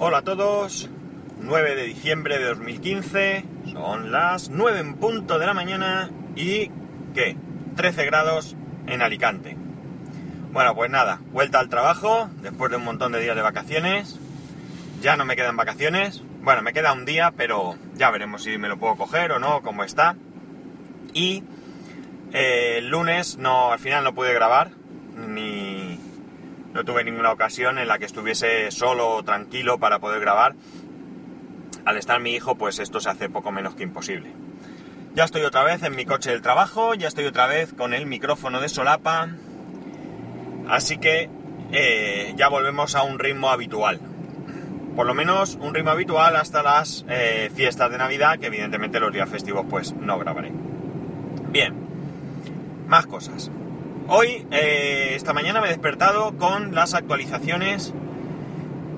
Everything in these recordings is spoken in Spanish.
Hola a todos, 9 de diciembre de 2015, son las 9 en punto de la mañana y ¿qué? 13 grados en Alicante. Bueno, pues nada, vuelta al trabajo después de un montón de días de vacaciones. Ya no me quedan vacaciones. Bueno, me queda un día, pero ya veremos si me lo puedo coger o no, cómo está. Y eh, el lunes no, al final no pude grabar, ni no tuve ninguna ocasión en la que estuviese solo o tranquilo para poder grabar. Al estar mi hijo, pues esto se hace poco menos que imposible. Ya estoy otra vez en mi coche del trabajo, ya estoy otra vez con el micrófono de solapa, así que eh, ya volvemos a un ritmo habitual. Por lo menos un ritmo habitual hasta las eh, fiestas de Navidad, que evidentemente los días festivos pues no grabaré. Bien, más cosas. Hoy, eh, esta mañana me he despertado con las actualizaciones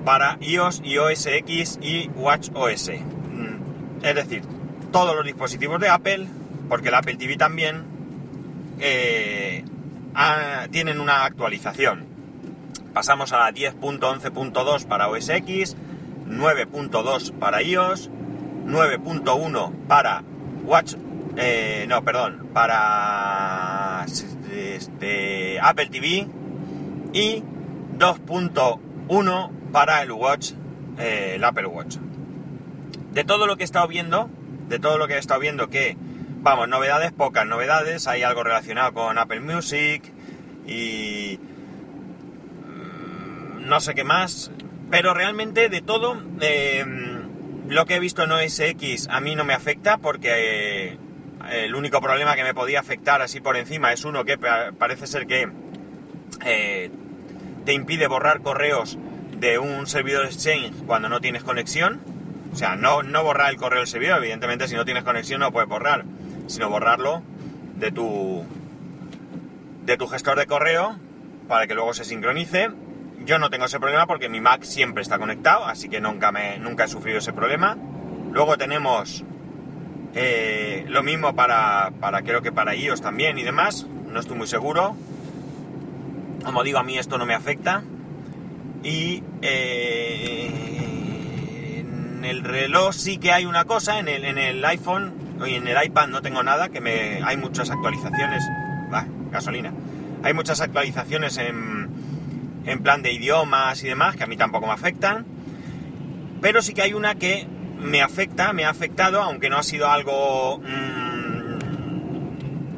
para iOS, iOS X y WatchOS. Mm, Es decir, todos los dispositivos de Apple, porque el Apple TV también, eh, ha- tienen una actualización. Pasamos a la 10.11.2 para OS X, 9.2 para iOS, 9.1 para Watch, eh, no, perdón, para este, Apple TV y 2.1 para el Watch, eh, el Apple Watch. De todo lo que he estado viendo, de todo lo que he estado viendo que, vamos, novedades, pocas novedades, hay algo relacionado con Apple Music y mm, no sé qué más, pero realmente de todo, eh, lo que he visto en OS X a mí no me afecta porque el único problema que me podía afectar así por encima es uno que pa- parece ser que eh, te impide borrar correos de un servidor Exchange cuando no tienes conexión. O sea, no, no borrar el correo del servidor, evidentemente si no tienes conexión no puedes borrar, sino borrarlo de tu, de tu gestor de correo para que luego se sincronice. Yo no tengo ese problema porque mi Mac siempre está conectado, así que nunca, me, nunca he sufrido ese problema. Luego tenemos eh, lo mismo para, para, creo que para iOS también y demás, no estoy muy seguro. Como digo, a mí esto no me afecta. Y eh, en el reloj sí que hay una cosa, en el, en el iPhone y en el iPad no tengo nada, que me, hay muchas actualizaciones. Bah, gasolina. Hay muchas actualizaciones en, en plan de idiomas y demás, que a mí tampoco me afectan. Pero sí que hay una que me afecta, me ha afectado, aunque no ha sido algo mm,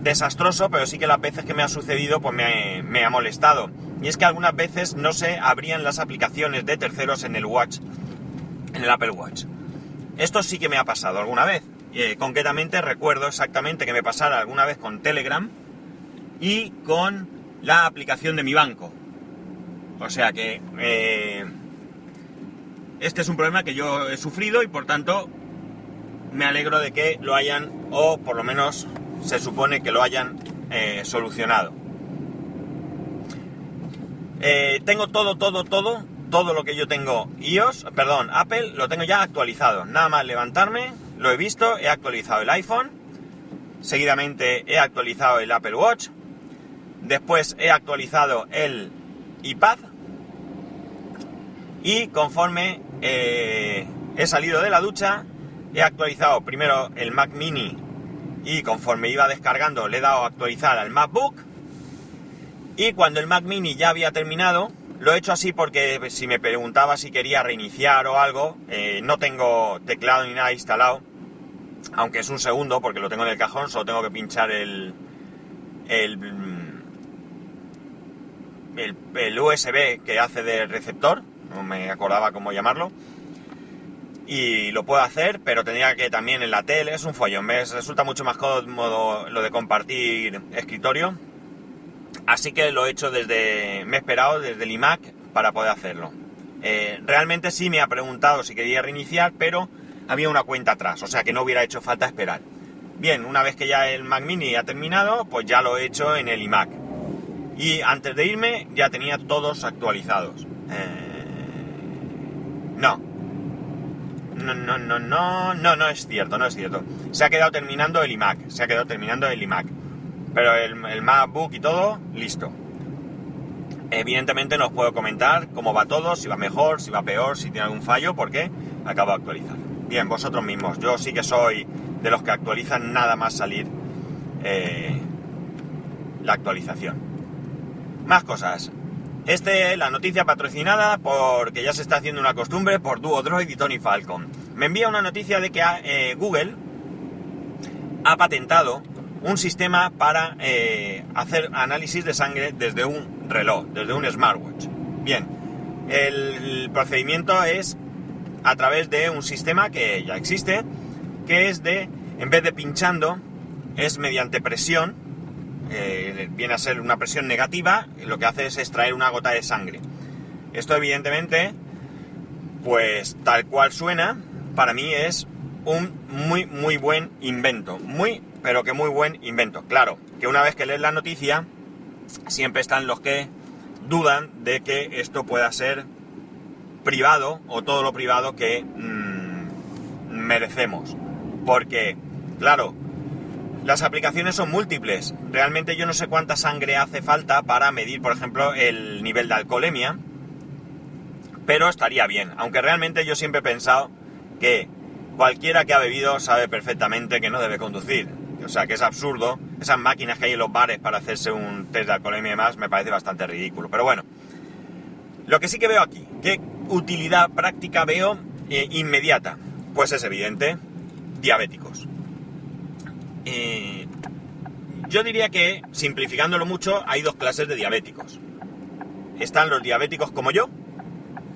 desastroso, pero sí que las veces que me ha sucedido pues me, ha molestado. Y es que algunas veces no se abrían las aplicaciones de terceros en el Watch, en el Apple Watch. Esto sí que me ha pasado alguna vez. Eh, concretamente recuerdo exactamente que me pasara alguna vez con Telegram y con la aplicación de mi banco. O sea que eh, este es un problema que yo he sufrido y por tanto me alegro de que lo hayan, o por lo menos se supone que lo hayan eh, solucionado. Eh, tengo todo, todo, todo, todo lo que yo tengo iOS, perdón, Apple, lo tengo ya actualizado. Nada más levantarme, lo he visto, he actualizado el iPhone, seguidamente he actualizado el Apple Watch, después he actualizado el iPad y conforme eh, he salido de la ducha, he actualizado primero el Mac Mini y conforme iba descargando le he dado a actualizar al MacBook y cuando el Mac Mini ya había terminado, lo he hecho así porque si me preguntaba si quería reiniciar o algo, eh, no tengo teclado ni nada instalado, aunque es un segundo porque lo tengo en el cajón, solo tengo que pinchar el, el, el, el USB que hace de receptor, no me acordaba cómo llamarlo, y lo puedo hacer, pero tendría que también en la tele, es un follón, me resulta mucho más cómodo lo de compartir escritorio, así que lo he hecho desde, me he esperado desde el iMac para poder hacerlo. Eh, realmente sí me ha preguntado si quería reiniciar, pero había una cuenta atrás, o sea que no hubiera hecho falta esperar. Bien, una vez que ya el Mac Mini ha terminado, pues ya lo he hecho en el iMac. Y antes de irme ya tenía todos actualizados. Eh, no. No, no, no, no, no, no es cierto, no es cierto. Se ha quedado terminando el iMac, se ha quedado terminando el iMac. Pero el, MacBook y todo, listo. Evidentemente no os puedo comentar cómo va todo, si va mejor, si va peor, si tiene algún fallo, porque acabo de actualizar. Bien, vosotros mismos. Yo sí que soy de los que actualizan nada más salir eh, la actualización. Más cosas. Este, la noticia patrocinada porque ya se está haciendo una costumbre por Duodroid y Tony Falcon. Me envía una noticia de que eh, Google ha patentado un sistema para eh, hacer análisis de sangre desde un reloj, desde un smartwatch. Bien, el procedimiento es a través de un sistema que ya existe, que es de, en vez de pinchando, es mediante presión, eh, viene a ser una presión negativa, lo que hace es extraer una gota de sangre. Esto evidentemente, pues tal cual suena, para mí es un muy, muy buen invento. Muy, pero que muy buen invento. Claro, que una vez que lees la noticia, siempre están los que dudan de que esto pueda ser privado o todo lo privado que mm, merecemos. Porque, claro, las aplicaciones son múltiples. Realmente yo no sé cuánta sangre hace falta para medir, por ejemplo, el nivel de alcoholemia. Pero estaría bien. Aunque realmente yo siempre he pensado que cualquiera que ha bebido sabe perfectamente que no debe conducir. O sea, que es absurdo. Esas máquinas que hay en los bares para hacerse un test de alcoholemia y demás me parece bastante ridículo. Pero bueno, lo que sí que veo aquí, ¿qué utilidad práctica veo eh, inmediata? Pues es evidente, diabéticos. Eh, yo diría que, simplificándolo mucho, hay dos clases de diabéticos. Están los diabéticos como yo,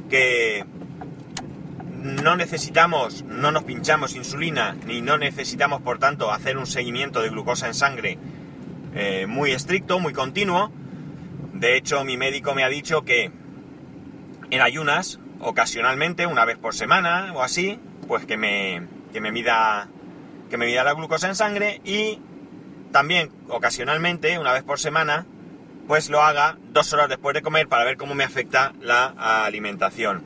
que no necesitamos, no nos pinchamos insulina, ni no necesitamos, por tanto, hacer un seguimiento de glucosa en sangre eh, muy estricto, muy continuo. De hecho, mi médico me ha dicho que en ayunas, ocasionalmente, una vez por semana o así, pues que me, que me mida que me mida la glucosa en sangre y también ocasionalmente, una vez por semana, pues lo haga dos horas después de comer para ver cómo me afecta la alimentación.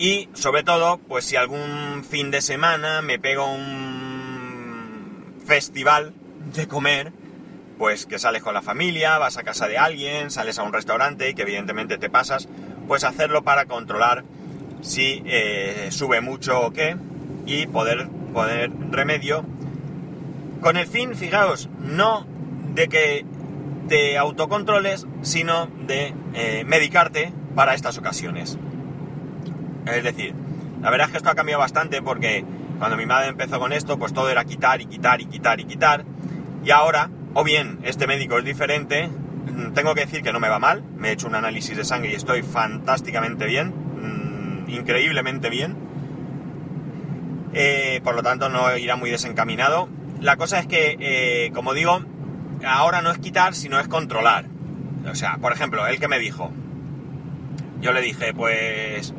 Y sobre todo, pues si algún fin de semana me pego un festival de comer, pues que sales con la familia, vas a casa de alguien, sales a un restaurante y que evidentemente te pasas, pues hacerlo para controlar si eh, sube mucho o qué y poder poner remedio con el fin, fijaos, no de que te autocontroles, sino de eh, medicarte para estas ocasiones. Es decir, la verdad es que esto ha cambiado bastante porque cuando mi madre empezó con esto, pues todo era quitar y quitar y quitar y quitar. Y ahora, o bien este médico es diferente, mm, tengo que decir que no me va mal, me he hecho un análisis de sangre y estoy fantásticamente bien, mm, increíblemente bien eh, por lo tanto no irá muy desencaminado. La cosa es que, eh, como digo, ahora no es quitar, sino es controlar. O sea, por ejemplo, él que me dijo, yo le dije, pues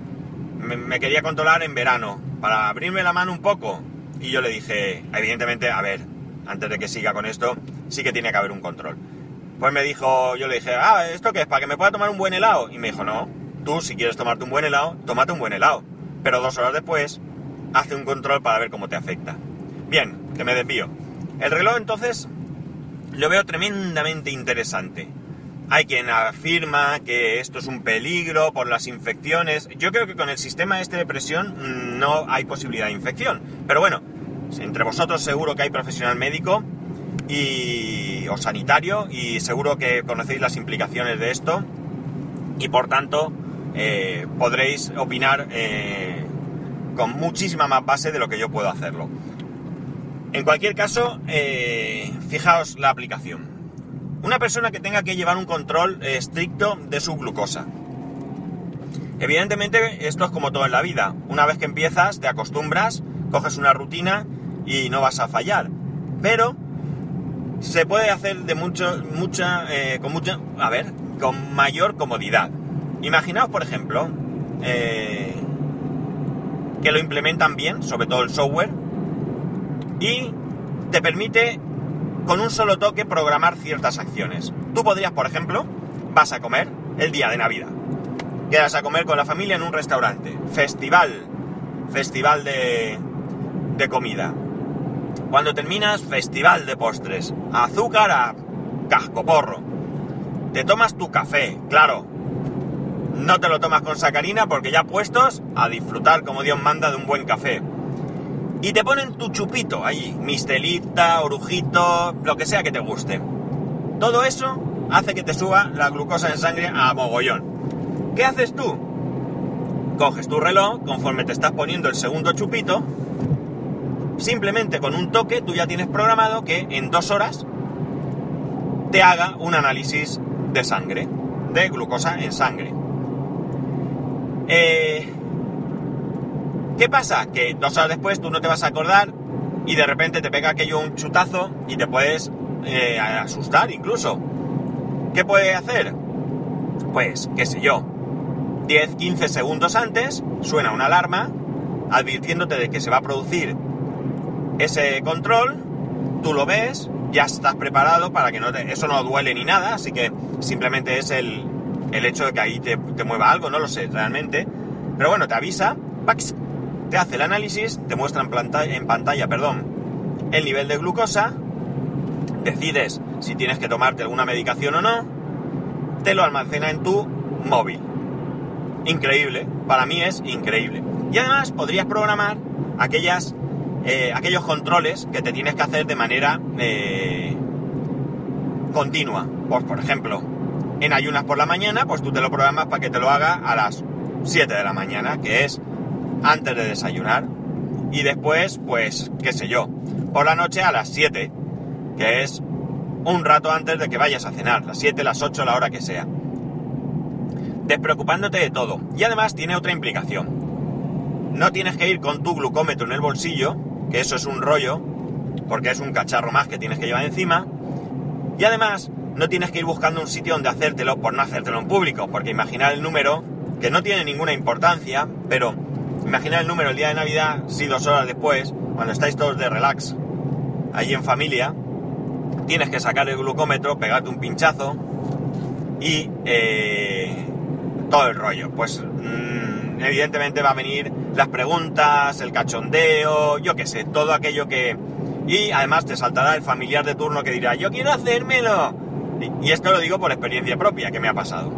me, quería controlar en verano, para abrirme la mano un poco. Y yo le dije, evidentemente, a ver, antes de que siga con esto, sí que tiene que haber un control. Pues me dijo, yo le dije, ah, ¿esto qué es? ¿Para que me pueda tomar un buen helado? Y me dijo, no, tú si quieres tomarte un buen helado, tómate un buen helado. Pero dos horas después hace un control para ver cómo te afecta. Bien, que me desvío. El reloj entonces lo veo tremendamente interesante. Hay quien afirma que esto es un peligro por las infecciones. Yo creo que con el sistema este de presión mm, no hay posibilidad de infección. Pero bueno, entre vosotros seguro que hay profesional médico y, o sanitario y seguro que conocéis las implicaciones de esto y por tanto eh, podréis opinar eh, con muchísima más base de lo que yo puedo hacerlo. En cualquier caso, eh, fijaos la aplicación. Una persona que tenga que llevar un control estricto de su glucosa. Evidentemente, esto es como todo en la vida. Una vez que empiezas, te acostumbras, coges una rutina y no vas a fallar. Pero se puede hacer de mucho, mucha, eh, con mucha, a ver, con mayor comodidad. Imaginaos, por ejemplo, eh, que lo implementan bien, sobre todo el software, y te permite con un solo toque programar ciertas acciones. Tú podrías, por ejemplo, vas a comer el día de Navidad. Quedas a comer con la familia en un restaurante. Festival. Festival de, de comida. Cuando terminas, festival de postres. Azúcar a cascoporro. te tomas tu café, claro. No te lo tomas con sacarina porque ya puestos a disfrutar como Dios manda de un buen café. Y te ponen tu chupito allí, mistelita, orujito, lo que sea que te guste. Todo eso hace que te suba la glucosa en sangre a mogollón. ¿Qué haces tú? Coges tu reloj, conforme te estás poniendo el segundo chupito, simplemente con un toque tú ya tienes programado que en dos horas te haga un análisis de sangre, de glucosa en sangre. Eh, ¿Qué pasa? Que dos horas después tú no te vas a acordar y de repente te pega aquello un chutazo y te puedes eh, asustar incluso. ¿Qué puede hacer? Pues, qué sé yo, 10-15 segundos antes suena una alarma advirtiéndote de que se va a producir ese control, tú lo ves, ya estás preparado para que no te, eso no duele ni nada, así que simplemente es el, el hecho de que ahí te, mueva algo, no lo sé realmente, pero bueno, te avisa, te hace el análisis, te muestra en pantalla, en pantalla perdón, el nivel de glucosa, decides si tienes que tomarte alguna medicación o no, te lo almacena en tu móvil. Increíble, para mí es increíble. Y además podrías programar aquellas, eh, aquellos controles que te tienes que hacer de manera eh, continua. Pues por ejemplo, en ayunas por la mañana, pues tú te lo programas para que te lo haga a las 7 de la mañana, que es antes de desayunar. Y después, pues, qué sé yo, por la noche a las 7, que es un rato antes de que vayas a cenar, las 7, las 8, la hora que sea. Despreocupándote de todo. Y además tiene otra implicación. No tienes que ir con tu glucómetro en el bolsillo, que eso es un rollo, porque es un cacharro más que tienes que llevar encima. Y además, no tienes que ir buscando un sitio donde hacértelo por no hacértelo en público, porque imaginar el número, que no tiene ninguna importancia, pero imaginar el número el día de Navidad, si dos horas después, cuando estáis todos de relax, allí en familia, tienes que sacar el glucómetro, pegarte un pinchazo y eh, todo el rollo. Pues mmm, evidentemente va a venir las preguntas, el cachondeo, yo qué sé, todo aquello que... Y además te saltará el familiar de turno que dirá, yo quiero hacérmelo. Y, esto lo digo por experiencia propia que me ha pasado.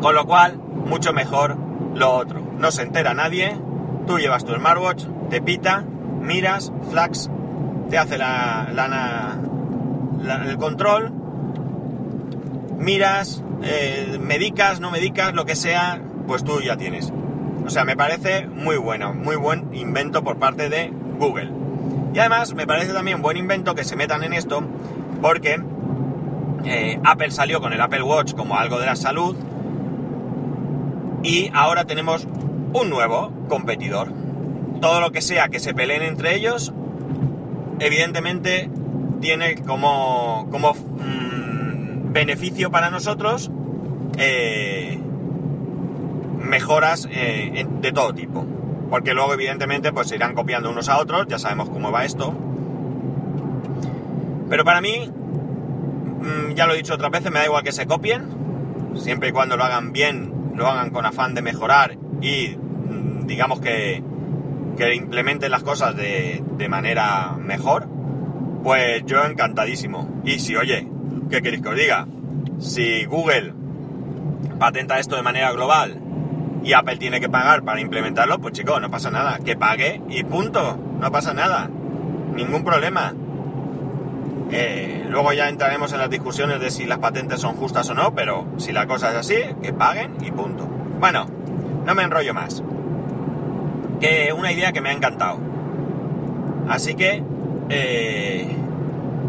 Con lo cual, mucho mejor lo otro. No se entera nadie, tú llevas tu smartwatch, te pita, miras, flax, te hace la, la, la, el control, miras, eh, medicas, no medicas, lo que sea, pues tú ya tienes. O sea, me parece muy bueno, muy buen invento por parte de Google. Y además me parece también buen invento que se metan en esto porque eh, Apple salió con el Apple Watch como algo de la salud y ahora tenemos un nuevo competidor. Todo lo que sea que se peleen entre ellos, evidentemente tiene como, como mmm, beneficio para nosotros eh, mejoras eh, de todo tipo. Porque luego, evidentemente, pues se irán copiando unos a otros, ya sabemos cómo va esto. Pero para mí, ya lo he dicho otras veces, me da igual que se copien, siempre y cuando lo hagan bien, lo hagan con afán de mejorar y mmm, digamos que, que implementen las cosas de, de manera mejor pues yo encantadísimo. Y si, oye, ¿qué queréis que os diga? Si Google patenta esto de manera global y Apple tiene que pagar para implementarlo, pues chicos, no pasa nada. Que pague y punto. No pasa nada. Ningún problema. Eh, luego ya entraremos en las discusiones de si las patentes son justas o no, pero si la cosa es así, que paguen y punto. Bueno, no me enrollo más. Que una idea que me ha encantado. Así que eh,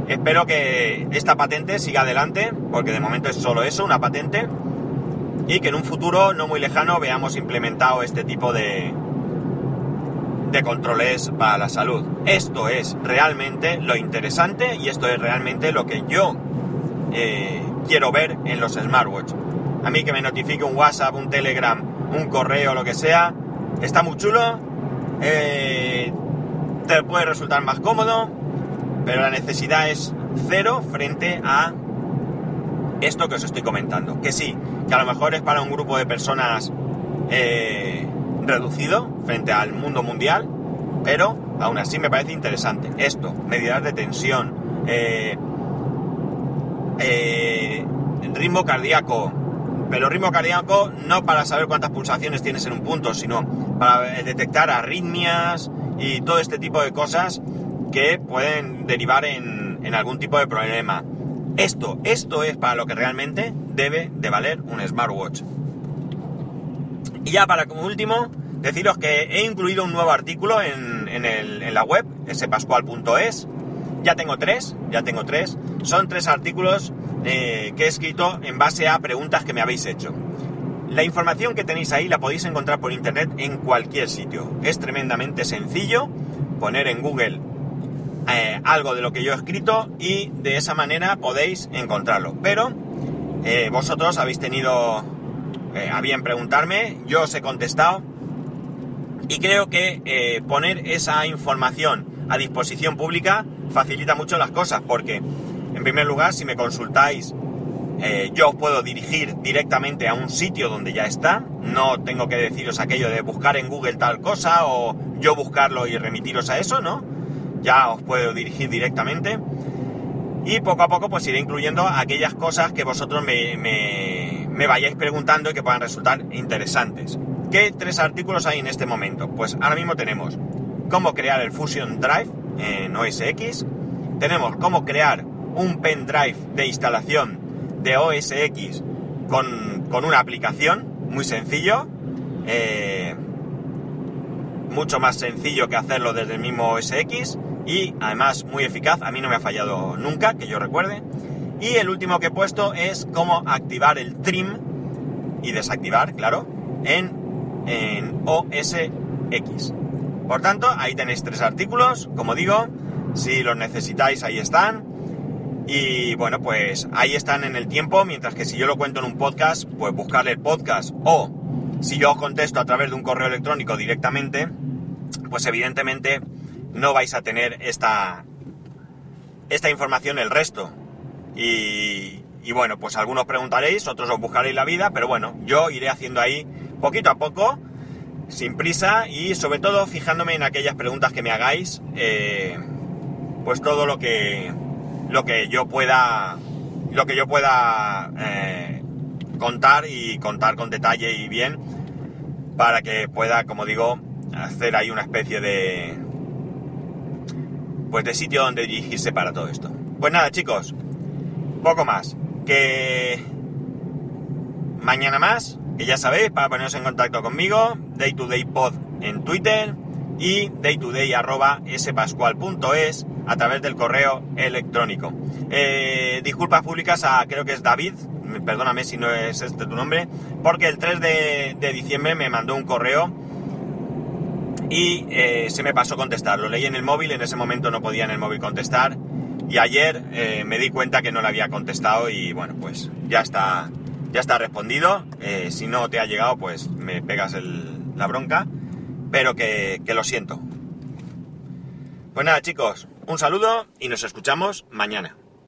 espero que esta patente siga adelante, porque de momento es solo eso, una patente, y que en un futuro no muy lejano veamos implementado este tipo de, de controles para la salud. Esto es realmente lo interesante y esto es realmente lo que yo eh, quiero ver en los smartwatch. A mí que me notifique un WhatsApp, un Telegram, un correo, lo que sea, está muy chulo. Eh, te puede resultar más cómodo, pero la necesidad es cero frente a esto que os estoy comentando. Que sí, que a lo mejor es para un grupo de personas eh, reducido frente al mundo mundial, pero aún así me parece interesante. Esto, medidas de tensión, eh, eh, ritmo cardíaco, pero ritmo cardíaco no para saber cuántas pulsaciones tienes en un punto, sino para eh, detectar arritmias y todo este tipo de cosas que pueden derivar en, en algún tipo de problema. Esto, esto es para lo que realmente debe de valer un smartwatch. Y ya para como último, deciros que he incluido un nuevo artículo en, en, la web, spascual.es. Ya tengo tres, ya tengo tres. Son tres artículos eh, que he escrito en base a preguntas que me habéis hecho. La información que tenéis ahí la podéis encontrar por internet en cualquier sitio. Es tremendamente sencillo poner en Google eh, algo de lo que yo he escrito y de esa manera podéis encontrarlo. Pero eh, vosotros habéis tenido eh, a bien preguntarme, yo os he contestado y creo que poner esa información a disposición pública facilita mucho las cosas porque, en primer lugar, si me consultáis, yo os puedo dirigir directamente a un sitio donde ya está, no tengo que deciros aquello de buscar en Google tal cosa o yo buscarlo y remitiros a eso, ¿no? ya os puedo dirigir directamente. Y poco a poco pues iré incluyendo aquellas cosas que vosotros me, vayáis preguntando y que puedan resultar interesantes. ¿Qué tres artículos hay en este momento? Pues ahora mismo tenemos cómo crear el Fusion Drive en OS X. Tenemos cómo crear un pendrive de instalación de OS X con, con una aplicación, muy sencillo. Eh, mucho más sencillo que hacerlo desde el mismo OS X y además muy eficaz, a mí no me ha fallado nunca, que yo recuerde. Y el último que he puesto es cómo activar el trim y desactivar, claro, en, en OS X. Por tanto, ahí tenéis tres artículos, como digo, si los necesitáis ahí están. Y bueno, pues ahí están en el tiempo, mientras que si yo lo cuento en un podcast, pues buscarle el podcast o si yo os contesto a través de un correo electrónico directamente, pues evidentemente no vais a tener esta, esta información el resto. Y, bueno, pues algunos preguntaréis, otros os buscaréis la vida, pero bueno, yo iré haciendo ahí poquito a poco, sin prisa y sobre todo fijándome en aquellas preguntas que me hagáis, eh, pues todo lo que, lo que yo pueda, lo que yo pueda eh, contar y contar con detalle y bien para que pueda, como digo, hacer ahí una especie de, pues de sitio donde dirigirse para todo esto. Pues nada, chicos, poco más. Que mañana más, que ya sabéis, para poneros en contacto conmigo, day to day pod en Twitter y daytoday arroba spascual.es a través del correo electrónico. Eh, disculpas públicas a, creo que es David, perdóname si no es este tu nombre, porque el 3 de, de diciembre me mandó un correo y eh, se me pasó contestar. Lo leí en el móvil, en ese momento no podía en el móvil contestar y ayer eh, me di cuenta que no le había contestado y bueno, pues ya está, ya está respondido. Eh, si no te ha llegado, pues me pegas la bronca, pero que, que lo siento. Pues nada chicos, un saludo y nos escuchamos mañana.